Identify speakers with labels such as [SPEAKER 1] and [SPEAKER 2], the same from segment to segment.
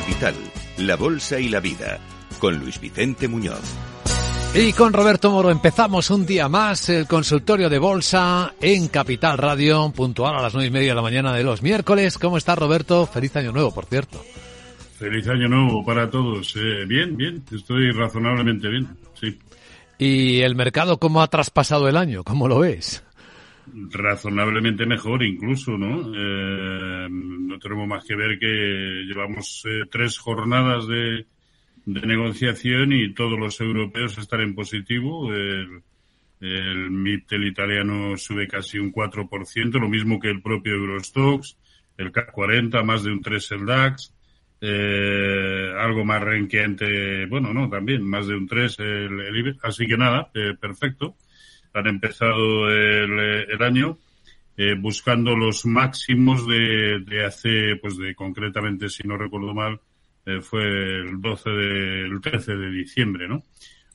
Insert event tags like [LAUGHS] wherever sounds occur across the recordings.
[SPEAKER 1] Capital, la Bolsa y la Vida, con Luis Vicente Muñoz.
[SPEAKER 2] Y con Roberto Moro empezamos un día más el consultorio de bolsa en Capital Radio, puntual a las nueve y media de la mañana de los miércoles. ¿Cómo está Roberto? Feliz año nuevo, por cierto.
[SPEAKER 3] Feliz año nuevo para todos. Eh, bien, bien, estoy razonablemente bien, sí.
[SPEAKER 2] ¿Y el mercado cómo ha traspasado el año? ¿Cómo lo ves?
[SPEAKER 3] Razonablemente mejor incluso, ¿no? Eh, no tenemos más que ver que llevamos eh, tres jornadas de, de, negociación y todos los europeos están en positivo. El, el italiano sube casi un 4%, lo mismo que el propio Eurostox, el CAC 40, más de un 3 el DAX, eh, algo más renqueante, bueno, no, también más de un 3 el, el IBEX. Así que nada, eh, perfecto han empezado el, año eh, buscando los máximos de, de, hace, pues de concretamente, si no recuerdo mal, eh, fue el 12 de, el 13 de diciembre, ¿no?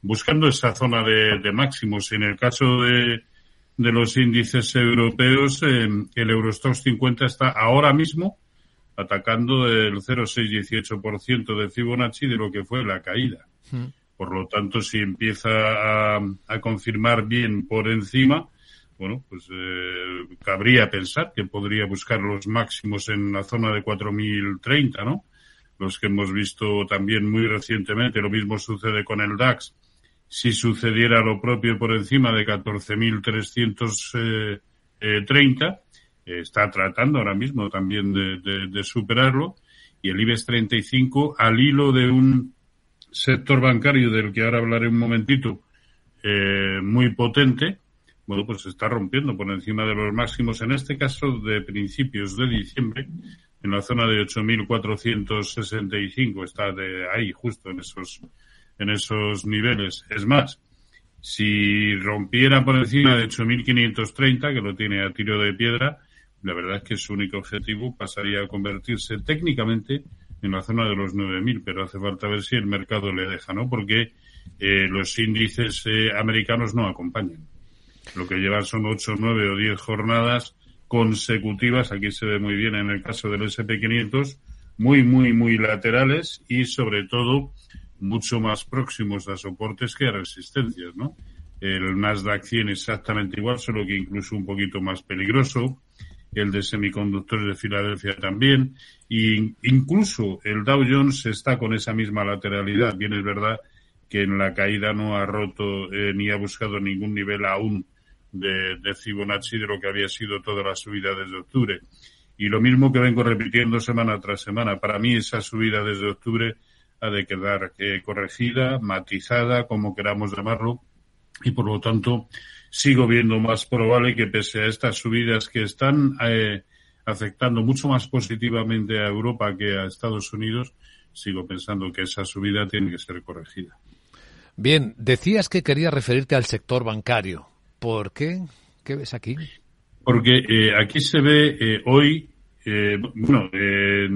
[SPEAKER 3] Buscando esa zona de, de máximos. En el caso de, de los índices europeos, eh, el Eurostox 50 está ahora mismo atacando el 0,618% de Fibonacci de lo que fue la caída. Mm. Por lo tanto, si empieza a, a confirmar bien por encima, bueno, pues eh, cabría pensar que podría buscar los máximos en la zona de 4.030, ¿no? Los que hemos visto también muy recientemente. Lo mismo sucede con el DAX. Si sucediera lo propio por encima de 14.330, eh, eh, está tratando ahora mismo también de, de, de superarlo. Y el IBEX 35, al hilo de un sector bancario del que ahora hablaré un momentito, eh, muy potente, bueno, pues se está rompiendo por encima de los máximos, en este caso de principios de diciembre, en la zona de 8.465, está de ahí, justo en esos, en esos niveles. Es más, si rompiera por encima de 8.530, que lo tiene a tiro de piedra, la verdad es que su único objetivo pasaría a convertirse técnicamente en la zona de los 9.000, pero hace falta ver si el mercado le deja, ¿no? Porque eh, los índices eh, americanos no acompañan. Lo que llevan son 8, 9 o 10 jornadas consecutivas, aquí se ve muy bien en el caso del SP500, muy, muy, muy laterales y sobre todo mucho más próximos a soportes que a resistencias, ¿no? El Nasdaq 100 exactamente igual, solo que incluso un poquito más peligroso el de semiconductores de Filadelfia también, y incluso el Dow Jones está con esa misma lateralidad. Bien es verdad que en la caída no ha roto eh, ni ha buscado ningún nivel aún de, de Fibonacci de lo que había sido toda la subida desde octubre. Y lo mismo que vengo repitiendo semana tras semana. Para mí esa subida desde octubre ha de quedar eh, corregida, matizada, como queramos llamarlo, y por lo tanto sigo viendo más probable que pese a estas subidas que están eh, afectando mucho más positivamente a Europa que a Estados Unidos, sigo pensando que esa subida tiene que ser corregida.
[SPEAKER 2] Bien, decías que querías referirte al sector bancario. ¿Por qué? ¿Qué ves aquí?
[SPEAKER 3] Porque eh, aquí se ve eh, hoy, eh, bueno,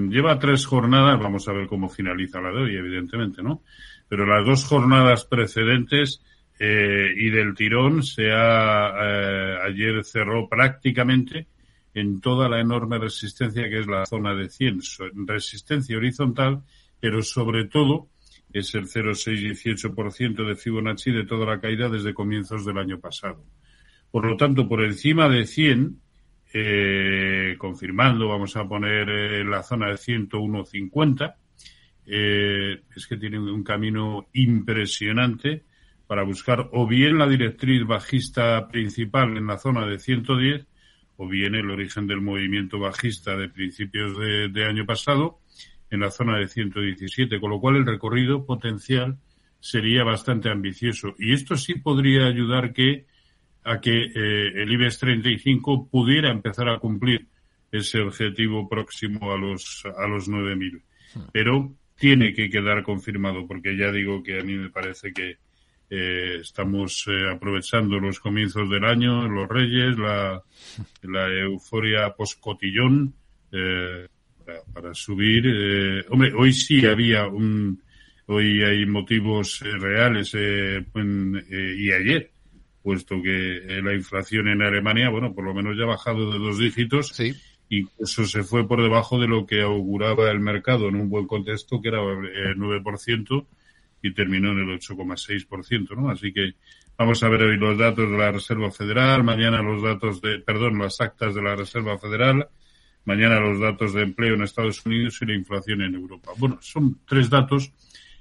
[SPEAKER 3] lleva tres jornadas, vamos a ver cómo finaliza la de hoy, evidentemente, ¿no? Pero las dos jornadas precedentes eh, y del tirón se ha, eh, ayer cerró prácticamente en toda la enorme resistencia que es la zona de 100, resistencia horizontal, pero sobre todo es el 0,618% de Fibonacci de toda la caída desde comienzos del año pasado. Por lo tanto, por encima de 100, eh, confirmando, vamos a poner eh, la zona de 101,50, eh, es que tiene un camino impresionante para buscar o bien la directriz bajista principal en la zona de 110 o bien el origen del movimiento bajista de principios de, de año pasado en la zona de 117, con lo cual el recorrido potencial sería bastante ambicioso. Y esto sí podría ayudar que, a que eh, el IBEX 35 pudiera empezar a cumplir ese objetivo próximo a los, a los 9.000. Pero tiene que quedar confirmado, porque ya digo que a mí me parece que eh, estamos eh, aprovechando los comienzos del año, los Reyes, la, la euforia post-cotillón eh, para, para, subir. Eh, hombre, hoy sí había un. Hoy hay motivos eh, reales en, y ayer, puesto que la inflación en Alemania, bueno, por lo menos ya ha bajado de dos dígitos.
[SPEAKER 2] Sí.
[SPEAKER 3] Incluso se fue por debajo de lo que auguraba el mercado en un buen contexto, que era el 9%, y terminó en el 8,6%, ¿no? Así que vamos a ver hoy los datos de la Reserva Federal, mañana los datos de, perdón, las actas de la Reserva Federal, mañana los datos de empleo en Estados Unidos y la inflación en Europa. Bueno, son tres datos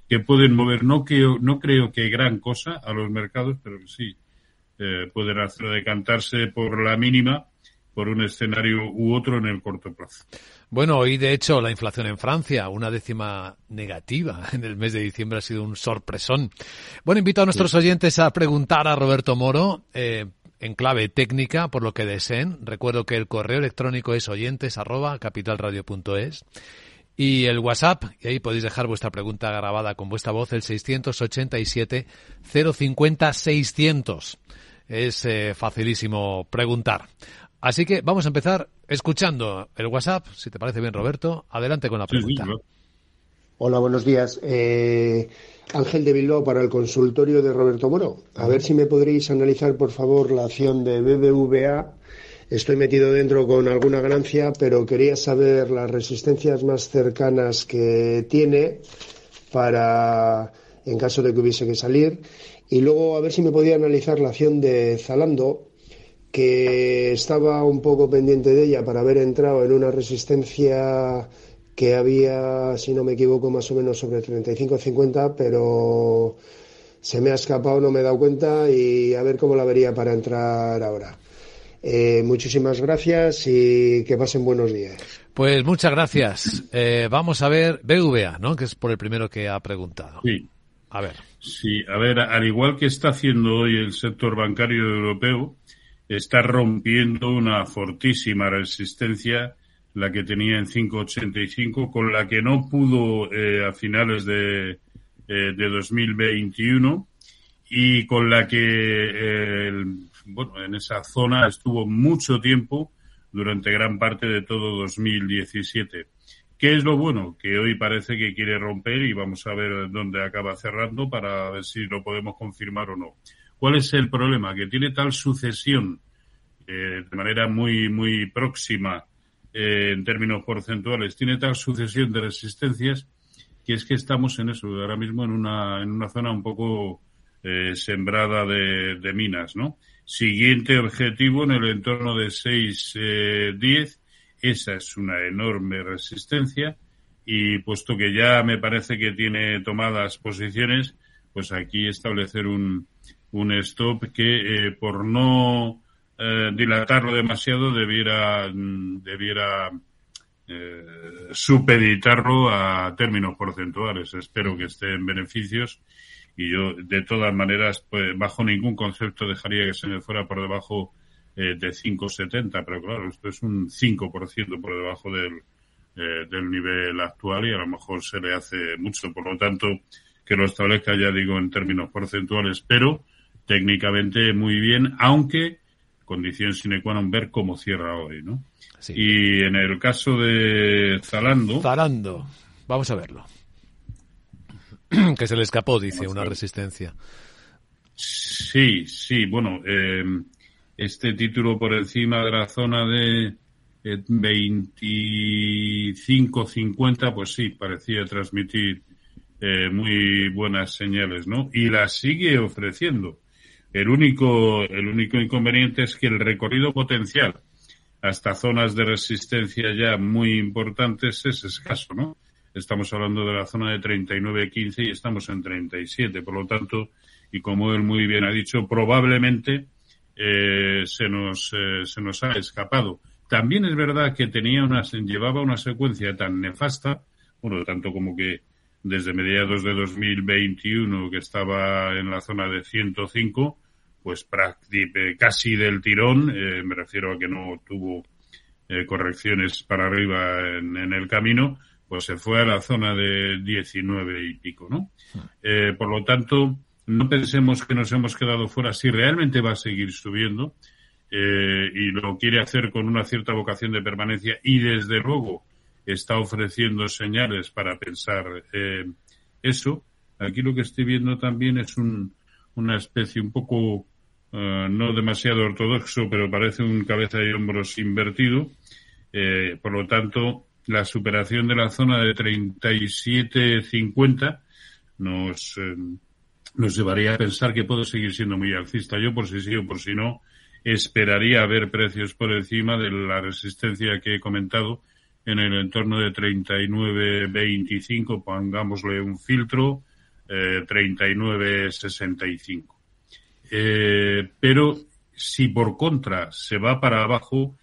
[SPEAKER 3] que pueden mover, no creo, no creo que gran cosa a los mercados, pero sí eh, pueden hacer decantarse por la mínima por un escenario u otro en el corto plazo.
[SPEAKER 2] Bueno, hoy de hecho la inflación en Francia, una décima negativa en el mes de diciembre ha sido un sorpresón. Bueno, invito a nuestros oyentes a preguntar a Roberto Moro eh, en clave técnica por lo que deseen. Recuerdo que el correo electrónico es oyentes arroba capitalradio.es y el WhatsApp, y ahí podéis dejar vuestra pregunta grabada con vuestra voz, el 687 050 600. Es eh, facilísimo preguntar. Así que vamos a empezar escuchando el WhatsApp, si te parece bien, Roberto. Adelante con la pregunta.
[SPEAKER 4] Hola, buenos días. Eh, Ángel de Bilbao para el consultorio de Roberto Moro. A ver si me podréis analizar, por favor, la acción de BBVA. Estoy metido dentro con alguna ganancia, pero quería saber las resistencias más cercanas que tiene para, en caso de que hubiese que salir. Y luego a ver si me podía analizar la acción de Zalando, que estaba un poco pendiente de ella para haber entrado en una resistencia que había, si no me equivoco, más o menos sobre 35-50, pero se me ha escapado, no me he dado cuenta y a ver cómo la vería para entrar ahora. Eh, muchísimas gracias y que pasen buenos días.
[SPEAKER 2] Pues muchas gracias. Eh, vamos a ver BVA, ¿no? Que es por el primero que ha preguntado.
[SPEAKER 3] Sí.
[SPEAKER 2] A ver.
[SPEAKER 3] Sí, a ver, al igual que está haciendo hoy el sector bancario europeo, está rompiendo una fortísima resistencia, la que tenía en 5,85, con la que no pudo eh, a finales de, eh, de 2021 y con la que, eh, bueno, en esa zona estuvo mucho tiempo durante gran parte de todo 2017. ¿Qué es lo bueno? Que hoy parece que quiere romper y vamos a ver dónde acaba cerrando para ver si lo podemos confirmar o no. ¿Cuál es el problema? Que tiene tal sucesión eh, de manera muy, muy próxima eh, en términos porcentuales, tiene tal sucesión de resistencias que es que estamos en eso, ahora mismo en una, en una zona un poco eh, sembrada de, de, minas, ¿no? Siguiente objetivo en el entorno de 6-10, esa es una enorme resistencia y puesto que ya me parece que tiene tomadas posiciones, pues aquí establecer un, un stop que eh, por no eh, dilatarlo demasiado debiera, debiera eh, supeditarlo a términos porcentuales. Espero que esté en beneficios y yo de todas maneras pues bajo ningún concepto dejaría que se me fuera por debajo eh, de 5,70, pero claro, esto es un 5% por debajo del, eh, del nivel actual y a lo mejor se le hace mucho. Por lo tanto, que lo establezca, ya digo, en términos porcentuales, pero técnicamente muy bien, aunque condición sine qua non ver cómo cierra hoy, ¿no? Sí. Y en el caso de Zalando.
[SPEAKER 2] Zalando, vamos a verlo. [CLEARS THROAT] que se le escapó, dice, una resistencia.
[SPEAKER 3] Sí, sí, bueno, eh, este título por encima de la zona de 25-50, pues sí, parecía transmitir eh, muy buenas señales, ¿no? Y la sigue ofreciendo. El único, el único inconveniente es que el recorrido potencial hasta zonas de resistencia ya muy importantes es escaso, ¿no? Estamos hablando de la zona de 39.15 y estamos en 37. Por lo tanto, y como él muy bien ha dicho, probablemente eh, se nos eh, se nos ha escapado. También es verdad que tenía una llevaba una secuencia tan nefasta, bueno, tanto como que desde mediados de 2021 que estaba en la zona de 105, pues eh, casi del tirón, eh, me refiero a que no tuvo eh, correcciones para arriba en, en, el camino, pues se fue a la zona de 19 y pico, ¿no? Eh, por lo tanto, no pensemos que nos hemos quedado fuera, si realmente va a seguir subiendo, y lo quiere hacer con una cierta vocación de permanencia y desde luego está ofreciendo señales para pensar eh, eso. Aquí lo que estoy viendo también es un, una especie un poco uh, no demasiado ortodoxo, pero parece un cabeza y hombros invertido. Eh, por lo tanto, la superación de la zona de 37.50 nos, eh, nos llevaría a pensar que puede seguir siendo muy alcista. Yo, por si sí o por si no, esperaría ver precios por encima de la resistencia que he comentado en el entorno de 39.25, pongámosle un filtro, eh, 39.65. Eh, pero si por contra se va para abajo,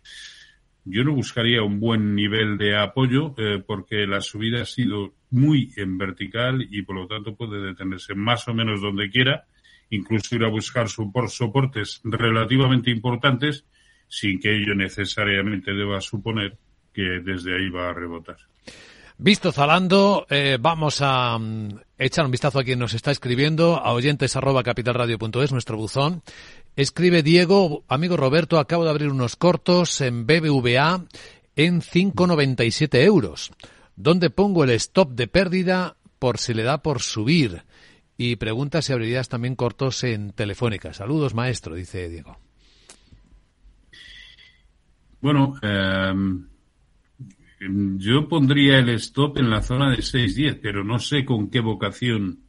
[SPEAKER 3] yo no buscaría un buen nivel de apoyo eh, porque la subida ha sido muy en vertical y por lo tanto puede detenerse más o menos donde quiera, incluso ir a buscar soportes relativamente importantes sin que ello necesariamente deba suponer que desde ahí va a rebotar.
[SPEAKER 2] Visto Zalando, eh, vamos a mm, echar un vistazo a quien nos está escribiendo, a oyentes arroba capitalradio.es, nuestro buzón. Escribe Diego, amigo Roberto, acabo de abrir unos cortos en BBVA en 5,97 euros. ¿Dónde pongo el stop de pérdida por si le da por subir? Y pregunta si abrirías también cortos en Telefónica. Saludos, maestro, dice Diego.
[SPEAKER 3] Bueno, em, yo pondría el stop en la zona de 6.10, pero no sé con qué vocación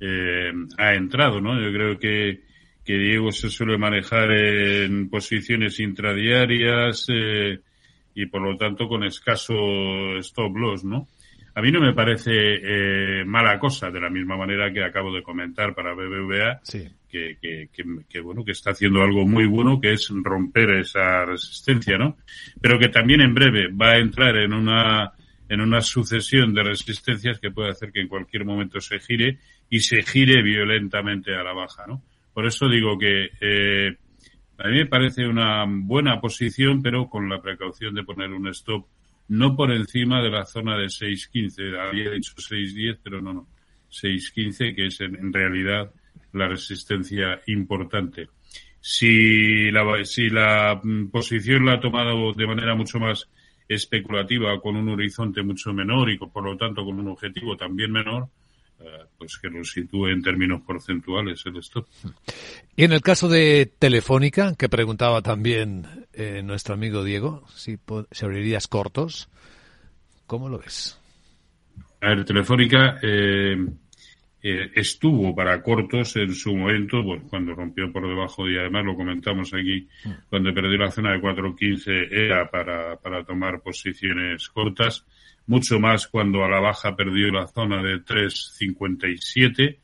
[SPEAKER 3] eh, ha entrado, ¿no? Yo creo que que Diego se suele manejar en posiciones intradiarias eh, y por lo tanto con escaso stop loss, ¿no? A mí no me parece eh, mala cosa, de la misma manera que acabo de comentar para BBVA, que, que, que, bueno, que está haciendo algo muy bueno, que es romper esa resistencia, ¿no? Pero que también en breve va a entrar en una en una sucesión de resistencias que puede hacer que en cualquier momento se gire y se gire violentamente a la baja, ¿no? Por eso digo que eh, a mí me parece una buena posición, pero con la precaución de poner un stop no por encima de la zona de 6.15. Había dicho 6.10, pero no, no. 6.15, que es en, realidad la resistencia importante. Si la, si la mm, posición la ha tomado de manera mucho más especulativa, con un horizonte mucho menor y por lo tanto con un objetivo también menor, eh, pues que lo sitúe en términos porcentuales el stop.
[SPEAKER 2] Y en el caso de Telefónica, que preguntaba también eh, nuestro amigo Diego, si, se abrirías cortos, ¿cómo lo ves?
[SPEAKER 3] A ver, Telefónica eh, estuvo para cortos en su momento, pues, cuando rompió por debajo, y además lo comentamos aquí, mm. cuando perdió la zona de 4.15 era para, para tomar posiciones cortas mucho más cuando a la baja perdió la zona de 3.57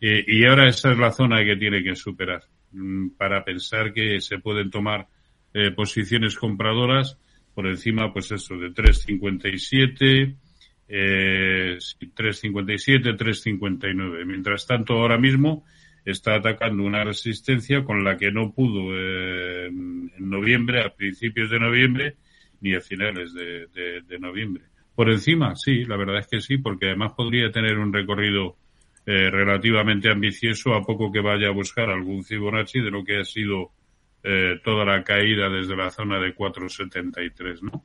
[SPEAKER 3] eh, y ahora esa es la zona que tiene que superar mm, para pensar que se pueden tomar eh, posiciones compradoras por encima, pues eso, de 3.57, eh, 3.57, 3.59. Mientras tanto, ahora mismo está atacando una resistencia con la que no pudo eh, en noviembre, a principios de noviembre, ni a finales de, noviembre. Por encima, sí, la verdad es que sí, porque además podría tener un recorrido eh, relativamente ambicioso a poco que vaya a buscar algún Fibonacci de lo que ha sido eh, toda la caída desde la zona de 4.73, ¿no?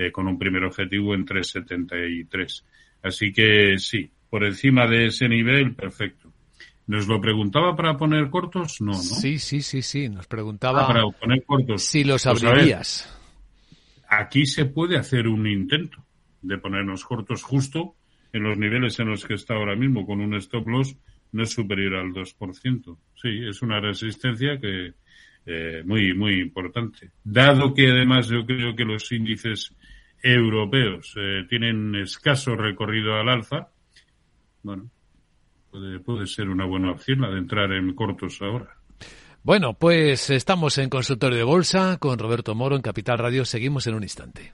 [SPEAKER 3] Eh, con un primer objetivo en 3.73. Así que sí, por encima de ese nivel, perfecto. ¿Nos lo preguntaba para poner cortos? No, ¿no?
[SPEAKER 2] Sí, sí, sí, sí. Nos preguntaba
[SPEAKER 3] ah, para poner cortos.
[SPEAKER 2] si los pues abrirías.
[SPEAKER 3] aquí se puede hacer un intento de ponernos cortos justo en los niveles en los que está ahora mismo, con un stop loss no es superior al 2%. Sí, es una resistencia que eh, muy, muy importante. Dado que además yo creo que los índices europeos eh, tienen escaso recorrido al alza, bueno, puede, puede ser una buena opción la de entrar en cortos ahora.
[SPEAKER 2] Bueno, pues estamos en consultorio de bolsa con Roberto Moro en Capital Radio. Seguimos en un instante.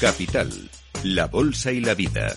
[SPEAKER 1] Capital, la Bolsa y la Vida.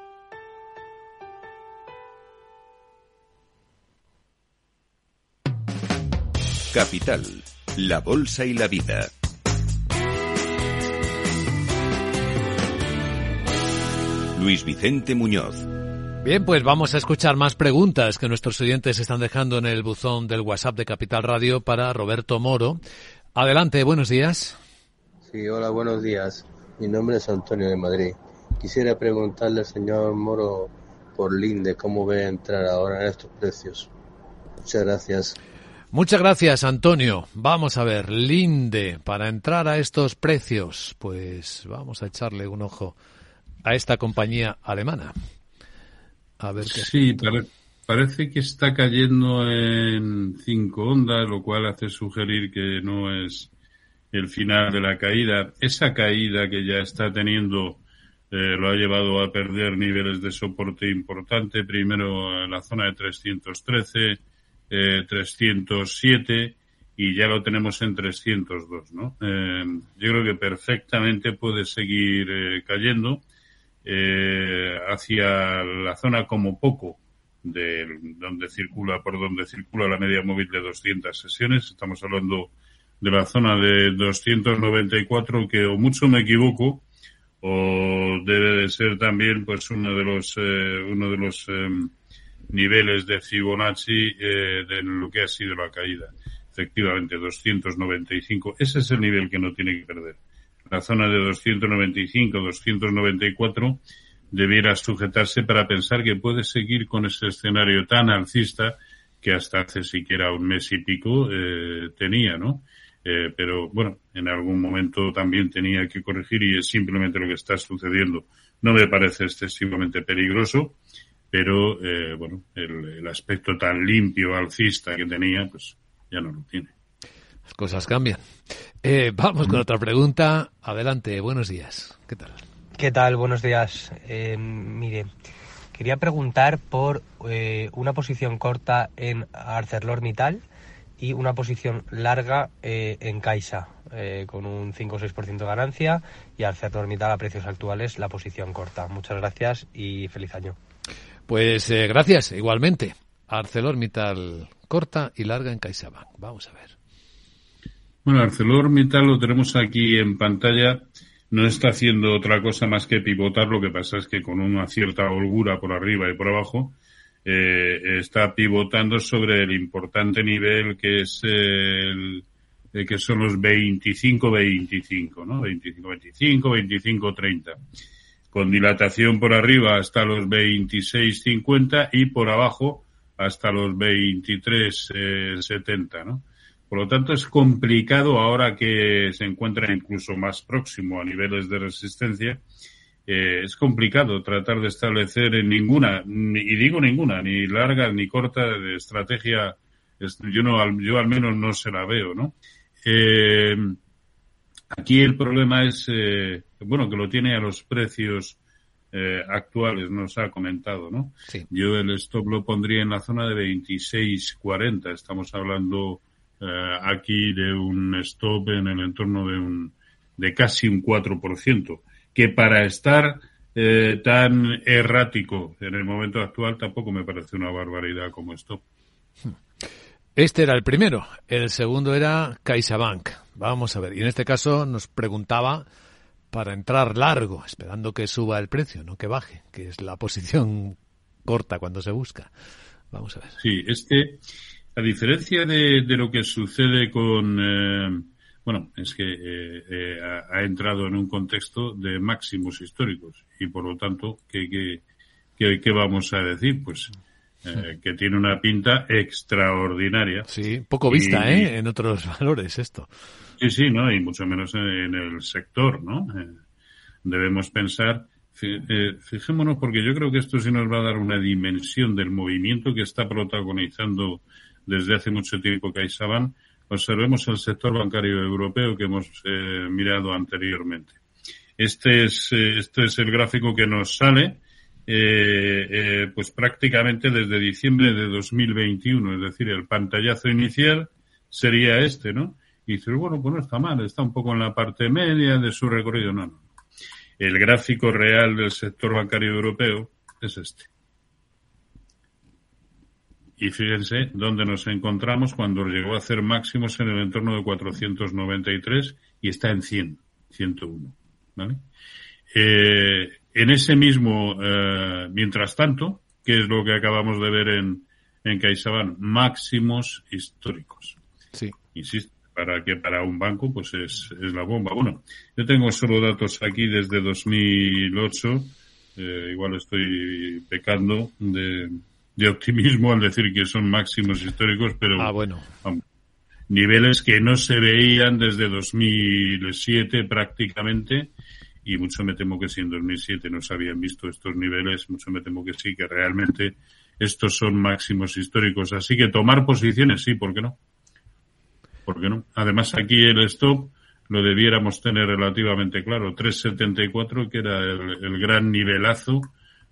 [SPEAKER 1] Capital, la Bolsa y la Vida. Luis Vicente Muñoz.
[SPEAKER 2] Bien, pues vamos a escuchar más preguntas que nuestros oyentes están dejando en el buzón del WhatsApp de Capital Radio para Roberto Moro. Adelante, buenos días.
[SPEAKER 5] Sí, hola, buenos días. Mi nombre es Antonio de Madrid. Quisiera preguntarle al señor Moro por Linde cómo ve entrar ahora en estos precios. Muchas gracias.
[SPEAKER 2] Muchas gracias, Antonio. Vamos a ver, Linde, para entrar a estos precios, pues vamos a echarle un ojo a esta compañía alemana. A ver qué.
[SPEAKER 3] Sí, parece que está cayendo en cinco ondas, lo cual hace sugerir que no es el final de la caída. Esa caída que ya está teniendo eh, lo ha llevado a perder niveles de soporte importante. Primero en la zona de 313, eh, 307 y ya lo tenemos en 302, ¿no? Eh, yo creo que perfectamente puede seguir eh, cayendo eh, hacia la zona como poco de donde circula, por donde circula la media móvil de 200 sesiones. Estamos hablando de la zona de 294 que o mucho me equivoco o debe de ser también pues uno de los eh, uno de los niveles de Fibonacci eh, de lo que ha sido la caída. Efectivamente, 295. Ese es el nivel que no tiene que perder la zona de 295, 294, debiera sujetarse para pensar que puede seguir con ese escenario tan alcista que hasta hace siquiera un mes y pico eh, tenía, ¿no? Eh, pero bueno, en algún momento también tenía que corregir y es simplemente lo que está sucediendo. No me parece excesivamente peligroso, pero eh, bueno, el, el aspecto tan limpio, alcista que tenía, pues ya no lo tiene.
[SPEAKER 2] Las cosas cambian. Eh, vamos con otra pregunta. Adelante, buenos días. ¿Qué tal?
[SPEAKER 6] ¿Qué tal? Buenos días. Eh, mire, quería preguntar por eh, una posición corta en ArcelorMittal y una posición larga eh, en Caixa, eh, con un 5 o 6% de ganancia y ArcelorMittal a precios actuales la posición corta. Muchas gracias y feliz año.
[SPEAKER 2] Pues eh, gracias, igualmente. ArcelorMittal corta y larga en CaixaBank. Vamos a ver.
[SPEAKER 3] Bueno, ArcelorMittal lo tenemos aquí en pantalla. No está haciendo otra cosa más que pivotar. Lo que pasa es que con una cierta holgura por arriba y por abajo, eh, está pivotando sobre el importante nivel que es el, eh, que son los 25-25, ¿no? 25-25, 25-30. Con dilatación por arriba hasta los 26-50 y por abajo hasta los 23-70, ¿no? Por lo tanto, es complicado ahora que se encuentra incluso más próximo a niveles de resistencia. Eh, es complicado tratar de establecer en ninguna, ni, y digo ninguna, ni larga ni corta de estrategia. Yo no, yo al menos no se la veo, ¿no? Eh, aquí el problema es, eh, bueno, que lo tiene a los precios eh, actuales, nos ha comentado, ¿no?
[SPEAKER 2] Sí.
[SPEAKER 3] Yo el stop lo pondría en la zona de 26.40. Estamos hablando eh, aquí de un stop en el entorno de un de casi un 4%, que para estar eh, tan errático en el momento actual tampoco me parece una barbaridad como stop.
[SPEAKER 2] Este era el primero. El segundo era CaixaBank. Vamos a ver. Y en este caso nos preguntaba para entrar largo, esperando que suba el precio, no que baje, que es la posición [LAUGHS] corta cuando se busca. Vamos a ver.
[SPEAKER 3] Sí, este, a diferencia de, de lo que sucede con, eh, bueno, es que eh, eh, ha, ha, entrado en un contexto de máximos históricos y por lo tanto, ¿qué, qué, qué, qué vamos a decir? Pues eh, que tiene una pinta extraordinaria.
[SPEAKER 2] Sí, poco vista, y, ¿eh? En otros [LAUGHS] valores esto.
[SPEAKER 3] Sí, sí, ¿no? Y mucho menos en, en el sector, ¿no? Eh, debemos pensar eh, fijémonos porque yo creo que esto sí nos va a dar una dimensión del movimiento que está protagonizando desde hace mucho tiempo CaixaBank. Observemos el sector bancario europeo que hemos eh, mirado anteriormente. Este es, este es el gráfico que nos sale pues prácticamente desde diciembre de 2021, es decir, el pantallazo inicial sería este, ¿no? Y dices, bueno, pues no está mal, está un poco en la parte media de su recorrido. No, no. El gráfico real del sector bancario europeo es este. Y fíjense dónde nos encontramos cuando llegó a hacer máximos en el entorno de 493 y está en 100, 101. ¿vale? Eh, en ese mismo, eh, mientras tanto, que es lo que acabamos de ver en, en CaixaBank, máximos históricos.
[SPEAKER 2] Sí.
[SPEAKER 3] Insisto, para que para un banco pues es, es la bomba. Bueno, yo tengo solo datos aquí desde 2008, eh, igual estoy pecando de, de, optimismo al decir que son máximos históricos, pero
[SPEAKER 2] ah, bueno.
[SPEAKER 3] niveles que no se veían desde 2007 prácticamente y mucho me temo que si en 2007 no se habían visto estos niveles, mucho me temo que sí, que realmente estos son máximos históricos. Así que tomar posiciones, sí, ¿por qué no? ¿por qué no? Además aquí el stop lo debiéramos tener relativamente claro, 3.74 que era el, gran nivelazo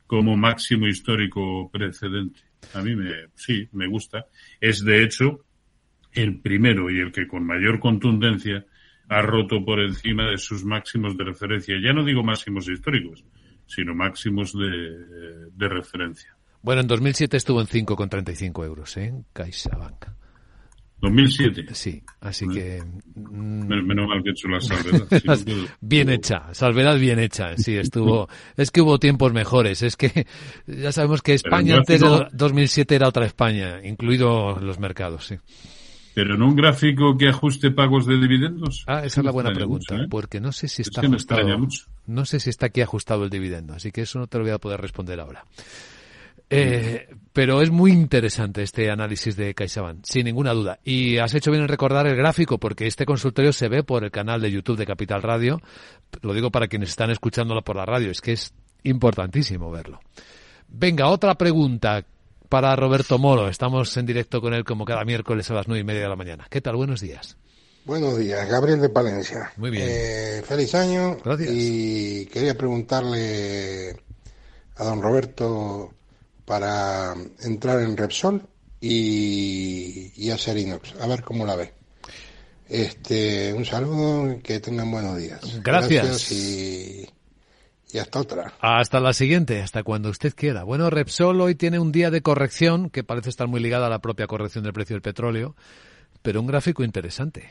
[SPEAKER 3] como máximo histórico precedente. A mí me, sí, me gusta. Es de hecho el primero y el que con mayor contundencia ha roto por encima de sus máximos de referencia. Ya no digo máximos históricos, sino máximos de, de referencia.
[SPEAKER 2] Bueno, en 2007 estuvo en 5,35 euros ¿eh? en CaixaBank.
[SPEAKER 3] 2007.
[SPEAKER 2] Sí, así que...
[SPEAKER 3] Mm, menos mal que he hecho la [LAUGHS] salvedad.
[SPEAKER 2] bien hecha, salvedad bien hecha, sí, estuvo... [LAUGHS] es que hubo tiempos mejores, es que ya sabemos que España antes de 2007 era otra España, incluido los mercados, sí.
[SPEAKER 3] Pero en un gráfico que ajuste pagos de dividendos.
[SPEAKER 2] Ah, esa es la buena pregunta, ¿eh? porque no sé si está ajustado. No sé si está aquí ajustado el dividendo, así que eso no te lo voy a poder responder ahora. Eh, pero es muy interesante este análisis de CaixaBank, sin ninguna duda. Y has hecho bien en recordar el gráfico, porque este consultorio se ve por el canal de YouTube de Capital Radio. Lo digo para quienes están escuchándolo por la radio, es que es importantísimo verlo. Venga, otra pregunta para Roberto Moro. Estamos en directo con él como cada miércoles a las nueve y media de la mañana. ¿Qué tal? Buenos días.
[SPEAKER 7] Buenos días, Gabriel de Palencia.
[SPEAKER 2] Muy bien.
[SPEAKER 7] Eh, feliz año.
[SPEAKER 2] Gracias.
[SPEAKER 7] Y quería preguntarle a don Roberto para entrar en Repsol y, hacer inox. A ver cómo la ve. Este, un saludo, que tengan buenos días.
[SPEAKER 2] Gracias.
[SPEAKER 7] y, hasta otra.
[SPEAKER 2] Hasta la siguiente, hasta cuando usted quiera. Bueno, Repsol hoy tiene un día de corrección que parece estar muy ligada a la propia corrección del precio del petróleo, pero un gráfico interesante.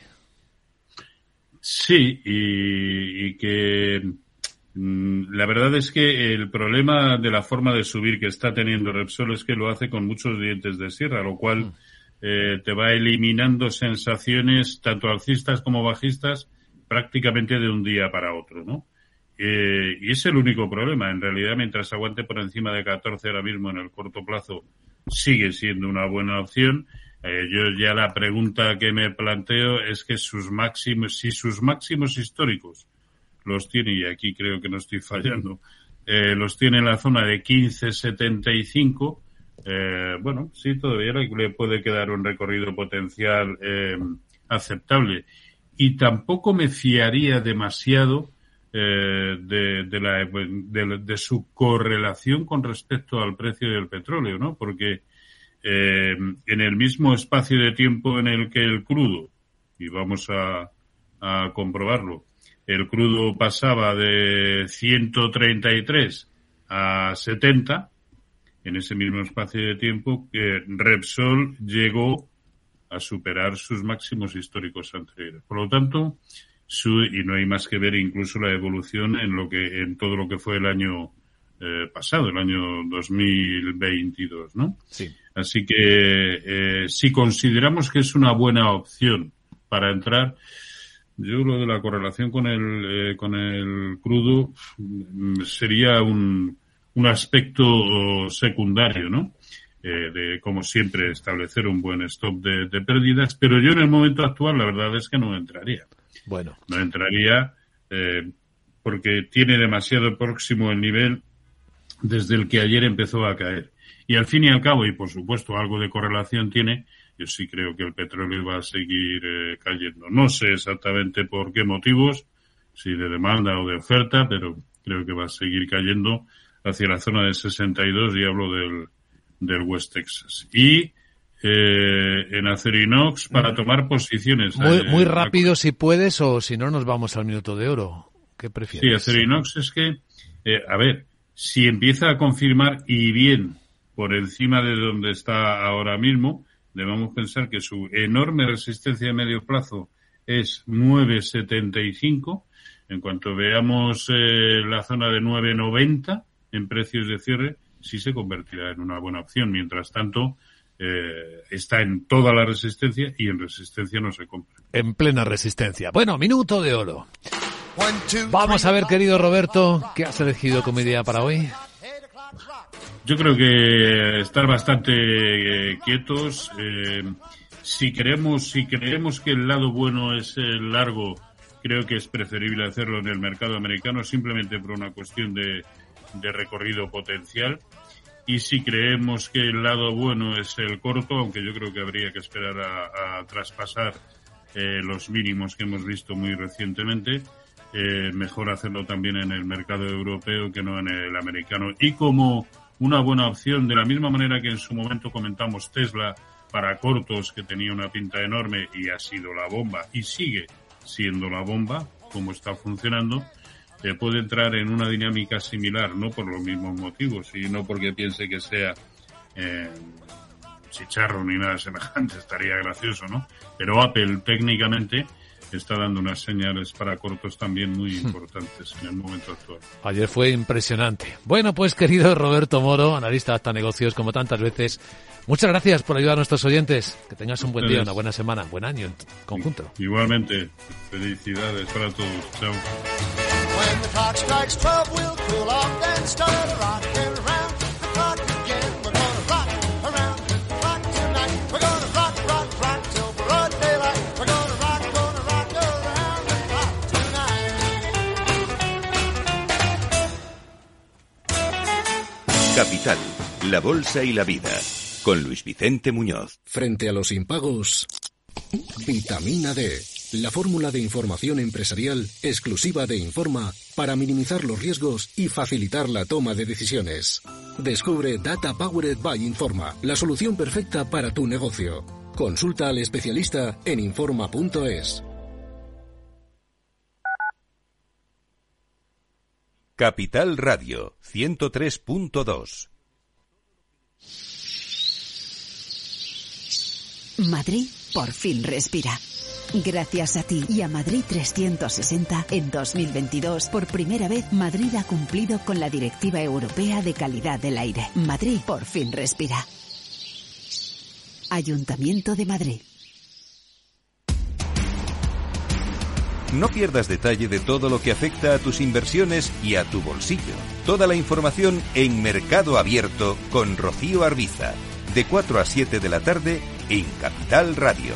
[SPEAKER 3] Sí, y que Mm, la verdad es que el problema de la forma de subir que está teniendo Repsol es que lo hace con muchos dientes de sierra, lo cual mm. eh, te va eliminando sensaciones tanto alcistas como bajistas prácticamente de un día para otro, ¿no? Eh, y es el único problema. En realidad, mientras aguante por encima de 14 ahora mismo en el corto plazo, sigue siendo una buena opción. Eh, yo ya la pregunta que me planteo es que sus máximos, si sus máximos históricos los tiene, y aquí creo que no estoy fallando, eh, los tiene en la zona de 15.75. Eh, bueno, sí, todavía le puede quedar un recorrido potencial eh, aceptable. Y tampoco me fiaría demasiado eh, de, de, la, de, de, su correlación con respecto al precio del petróleo, ¿no? Porque eh, en el mismo espacio de tiempo en el que el crudo, y vamos a, a comprobarlo, el crudo pasaba de 133 a 70 en ese mismo espacio de tiempo que Repsol llegó a superar sus máximos históricos anteriores. Por lo tanto, su, y no hay más que ver incluso la evolución en lo que en todo lo que fue el año eh, pasado, el año 2022, ¿no?
[SPEAKER 2] Sí.
[SPEAKER 3] Así que eh, si consideramos que es una buena opción para entrar, yo lo de la correlación con el, eh, con el crudo mm, sería un, un aspecto secundario, ¿no? Eh, de, como siempre, establecer un buen stop de, de, pérdidas, pero yo en el momento actual la verdad es que no entraría.
[SPEAKER 2] Bueno.
[SPEAKER 3] No entraría, eh, porque tiene demasiado próximo el nivel desde el que ayer empezó a caer. Y al fin y al cabo, y por supuesto algo de correlación tiene, yo sí creo que el petróleo va a seguir eh, cayendo. No sé exactamente por qué motivos, si de demanda o de oferta, pero creo que va a seguir cayendo hacia la zona de 62 y hablo del, del West Texas. Y eh, en Acerinox para tomar posiciones.
[SPEAKER 2] Muy,
[SPEAKER 3] Eh,
[SPEAKER 2] muy rápido si puedes o si no nos vamos al minuto de oro. ¿Qué
[SPEAKER 3] Sí,
[SPEAKER 2] prefieres?
[SPEAKER 3] Acerinox es que, eh, a ver, si empieza a confirmar y bien por encima de donde está ahora mismo, debemos pensar que su enorme resistencia a medio plazo es 9,75. En cuanto veamos eh, la zona de 9,90 en precios de cierre, sí se convertirá en una buena opción. Mientras tanto, eh, está en toda la resistencia y en resistencia no se compra.
[SPEAKER 2] En plena resistencia. Bueno, minuto de oro. Vamos a ver, querido Roberto, ¿qué has elegido como idea para hoy?
[SPEAKER 3] Yo creo que estar bastante eh, quietos. eh, si queremos, si creemos que el lado bueno es el largo, creo que es preferible hacerlo en el mercado americano simplemente por una cuestión de, de recorrido potencial. Y si creemos que el lado bueno es el corto, aunque yo creo que habría que esperar a, traspasar eh, los mínimos que hemos visto muy recientemente, eh, mejor hacerlo también en el mercado europeo que no en el americano. Y como una buena opción, de la misma manera que en su momento comentamos Tesla para cortos, que tenía una pinta enorme y ha sido la bomba y sigue siendo la bomba, como está funcionando, eh, puede entrar en una dinámica similar, no por los mismos motivos, sino porque piense que sea eh, chicharro ni nada semejante, [LAUGHS] estaría gracioso, ¿no? Pero Apple técnicamente está dando unas señales para cortos también muy importantes en el momento actual.
[SPEAKER 2] Ayer fue impresionante. Bueno, pues querido Roberto Moro, analista de hasta negocios como tantas veces, muchas gracias por ayudar a nuestros oyentes. Que tengas un buen día,
[SPEAKER 3] Ustedes.
[SPEAKER 2] una buena semana, buen año en conjunto.
[SPEAKER 3] Igualmente, felicidades para todos. Chao.
[SPEAKER 8] When the clock strikes 12, we'll cool off and start rocking around the clock again. We're gonna rock around the clock tonight. We're gonna rock, rock, rock till broad daylight. We're gonna rock, gonna rock around the clock tonight.
[SPEAKER 1] Capital, la Bolsa y la Vida, con Luis Vicente Muñoz.
[SPEAKER 9] Frente a los impagos, vitamina D, la fórmula de información empresarial exclusiva de Informa para minimizar los riesgos y facilitar la toma de decisiones. Descubre Data Powered by Informa, la solución perfecta para tu negocio. Consulta al especialista en Informa.es.
[SPEAKER 1] Capital Radio, 103.2.
[SPEAKER 10] Madrid por fin respira. Gracias a ti y a Madrid 360, en 2022, por primera vez, Madrid ha cumplido con la Directiva Europea de Calidad del Aire. Madrid por fin respira. Ayuntamiento de Madrid.
[SPEAKER 1] No pierdas detalle de todo lo que afecta a tus inversiones y a tu bolsillo. Toda la información en Mercado Abierto con Rocío Arbiza, de 4 a 7 de la tarde en Capital Radio.